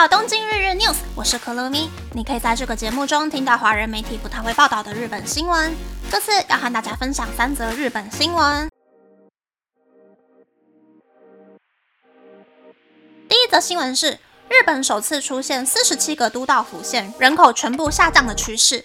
到东京日日 news，我是可乐咪。你可以在这个节目中听到华人媒体不太会报道的日本新闻。这次要和大家分享三则日本新闻。第一则新闻是，日本首次出现四十七个都道府县人口全部下降的趋势。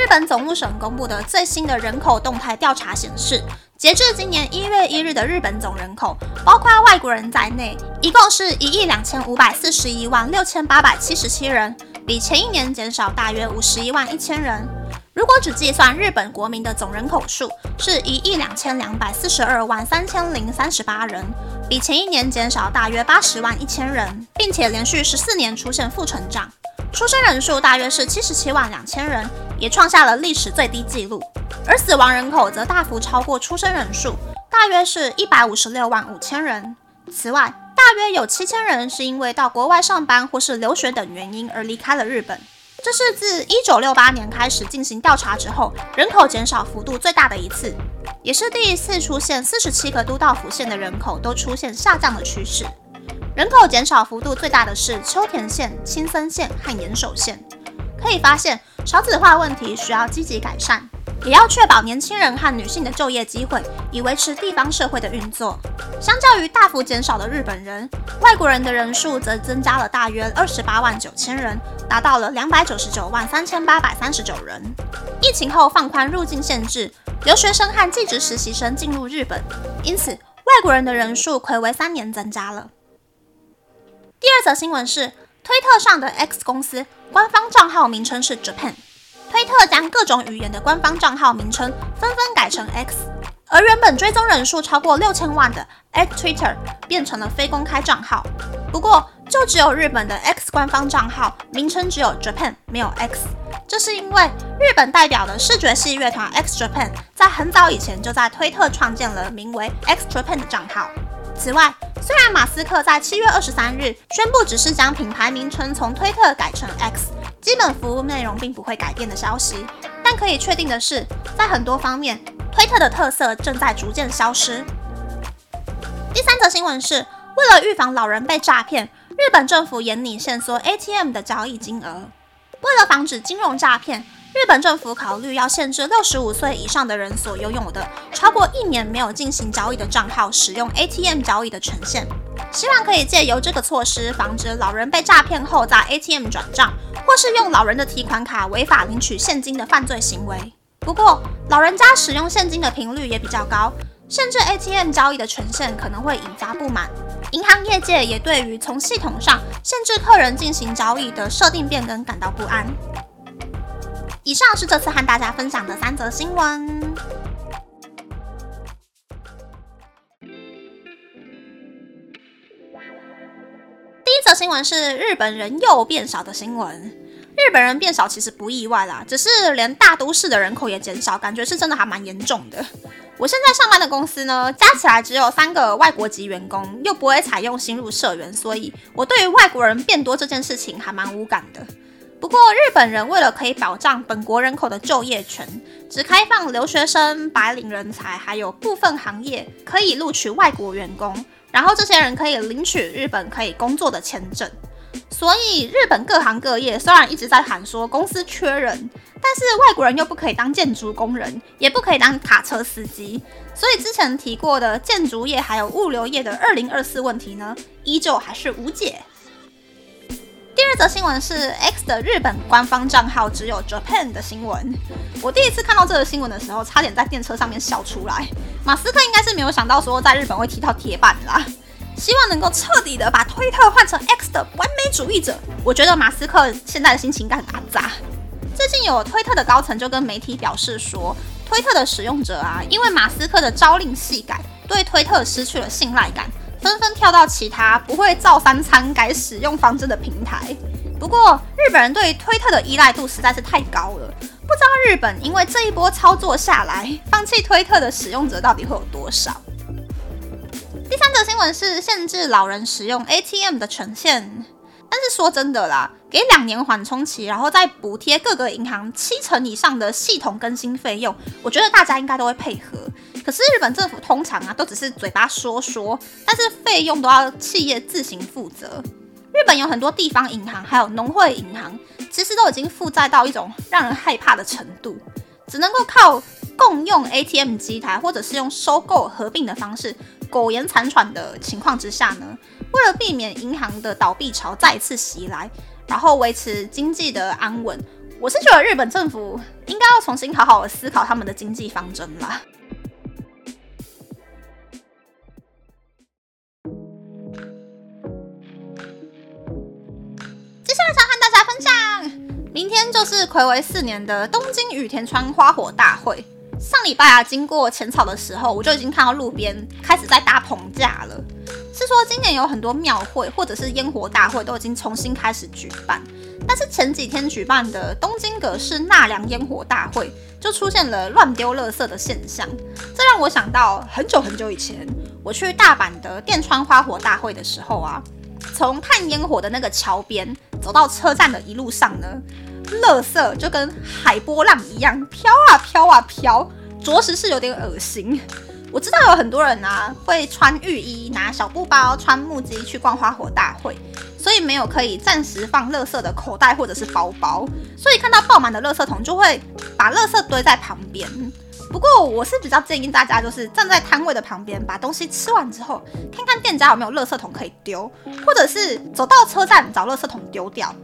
日本总务省公布的最新的人口动态调查显示。截至今年一月一日的日本总人口，包括外国人在内，一共是一亿两千五百四十一万六千八百七十七人，比前一年减少大约五十一万一千人。如果只计算日本国民的总人口数，是一亿两千两百四十二万三千零三十八人，比前一年减少大约八十万一千人，并且连续十四年出现负成长。出生人数大约是七十七万两千人，也创下了历史最低纪录。而死亡人口则大幅超过出生人数，大约是一百五十六万五千人。此外，大约有七千人是因为到国外上班或是留学等原因而离开了日本。这是自一九六八年开始进行调查之后，人口减少幅度最大的一次，也是第一次出现四十七个都道府县的人口都出现下降的趋势。人口减少幅度最大的是秋田县、青森县和岩手县。可以发现，少子化问题需要积极改善。也要确保年轻人和女性的就业机会，以维持地方社会的运作。相较于大幅减少的日本人，外国人的人数则增加了大约二十八万九千人，达到了两百九十九万三千八百三十九人。疫情后放宽入境限制，留学生和技职实习生进入日本，因此外国人的人数暌违三年增加了。第二则新闻是，推特上的 X 公司官方账号名称是 Japan。推特将各种语言的官方账号名称纷纷改成 X，而原本追踪人数超过六千万的 X Twitter 变成了非公开账号。不过，就只有日本的 X 官方账号名称只有 Japan，没有 X。这是因为日本代表的视觉系乐团 X Japan 在很早以前就在推特创建了名为 X Japan 的账号。此外，虽然马斯克在七月二十三日宣布只是将品牌名称从推特改成 X。基本服务内容并不会改变的消息，但可以确定的是，在很多方面，推特的特色正在逐渐消失。第三则新闻是，为了预防老人被诈骗，日本政府严拟限缩 ATM 的交易金额。为了防止金融诈骗，日本政府考虑要限制六十五岁以上的人所拥有的超过一年没有进行交易的账号使用 ATM 交易的权限。希望可以借由这个措施，防止老人被诈骗后在 ATM 转账，或是用老人的提款卡违法领取现金的犯罪行为。不过，老人家使用现金的频率也比较高，限制 ATM 交易的权限可能会引发不满。银行业界也对于从系统上限制客人进行交易的设定变更感到不安。以上是这次和大家分享的三则新闻。第一则新闻是日本人又变少的新闻。日本人变少其实不意外啦，只是连大都市的人口也减少，感觉是真的还蛮严重的。我现在上班的公司呢，加起来只有三个外国籍员工，又不会采用新入社员，所以我对于外国人变多这件事情还蛮无感的。不过日本人为了可以保障本国人口的就业权，只开放留学生、白领人才，还有部分行业可以录取外国员工。然后这些人可以领取日本可以工作的签证，所以日本各行各业虽然一直在喊说公司缺人，但是外国人又不可以当建筑工人，也不可以当卡车司机，所以之前提过的建筑业还有物流业的二零二四问题呢，依旧还是无解。这则新闻是 X 的日本官方账号只有 Japan 的新闻。我第一次看到这个新闻的时候，差点在电车上面笑出来。马斯克应该是没有想到说在日本会踢到铁板啦。希望能够彻底的把推特换成 X 的完美主义者。我觉得马斯克现在的心情应该很阿杂。最近有推特的高层就跟媒体表示说，推特的使用者啊，因为马斯克的朝令夕改，对推特失去了信赖感。纷纷跳到其他不会造三餐改使用方针的平台。不过，日本人对推特的依赖度实在是太高了，不知道日本因为这一波操作下来，放弃推特的使用者到底会有多少？第三则新闻是限制老人使用 ATM 的权限。但是说真的啦，给两年缓冲期，然后再补贴各个银行七成以上的系统更新费用，我觉得大家应该都会配合。可是日本政府通常啊，都只是嘴巴说说，但是费用都要企业自行负责。日本有很多地方银行，还有农会银行，其实都已经负债到一种让人害怕的程度，只能够靠共用 ATM 机台，或者是用收购合并的方式苟延残喘的情况之下呢，为了避免银行的倒闭潮再次袭来，然后维持经济的安稳，我是觉得日本政府应该要重新好好思考他们的经济方针啦。明天就是暌违四年的东京羽田川花火大会。上礼拜啊，经过浅草的时候，我就已经看到路边开始在搭棚架了。是说今年有很多庙会或者是烟火大会都已经重新开始举办，但是前几天举办的东京葛饰纳凉烟火大会就出现了乱丢垃圾的现象，这让我想到很久很久以前我去大阪的电川花火大会的时候啊，从看烟火的那个桥边走到车站的一路上呢。垃圾就跟海波浪一样飘啊飘啊飘，着实是有点恶心。我知道有很多人啊会穿浴衣、拿小布包、穿木屐去逛花火大会，所以没有可以暂时放垃圾的口袋或者是包包，所以看到爆满的垃圾桶就会把垃圾堆在旁边。不过我是比较建议大家就是站在摊位的旁边，把东西吃完之后，看看店家有没有垃圾桶可以丢，或者是走到车站找垃圾桶丢掉。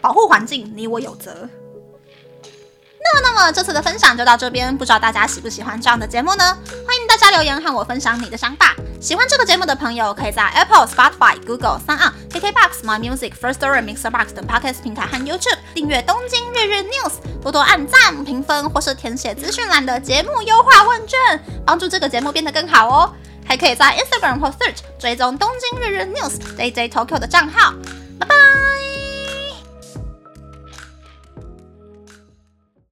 保护环境，你我有责。那么，那么这次的分享就到这边，不知道大家喜不喜欢这样的节目呢？欢迎大家留言和我分享你的想法。喜欢这个节目的朋友，可以在 Apple、Spotify、Google、s o n KKBox、My Music、First Story、Mixer Box 等 Podcast 平台和 YouTube 订阅《东京日日 News》，多多按赞、评分或是填写资讯栏的节目优化问卷，帮助这个节目变得更好哦。还可以在 Instagram 或 Search 追踪《东京日日 News》JJ Tokyo 的账号。拜拜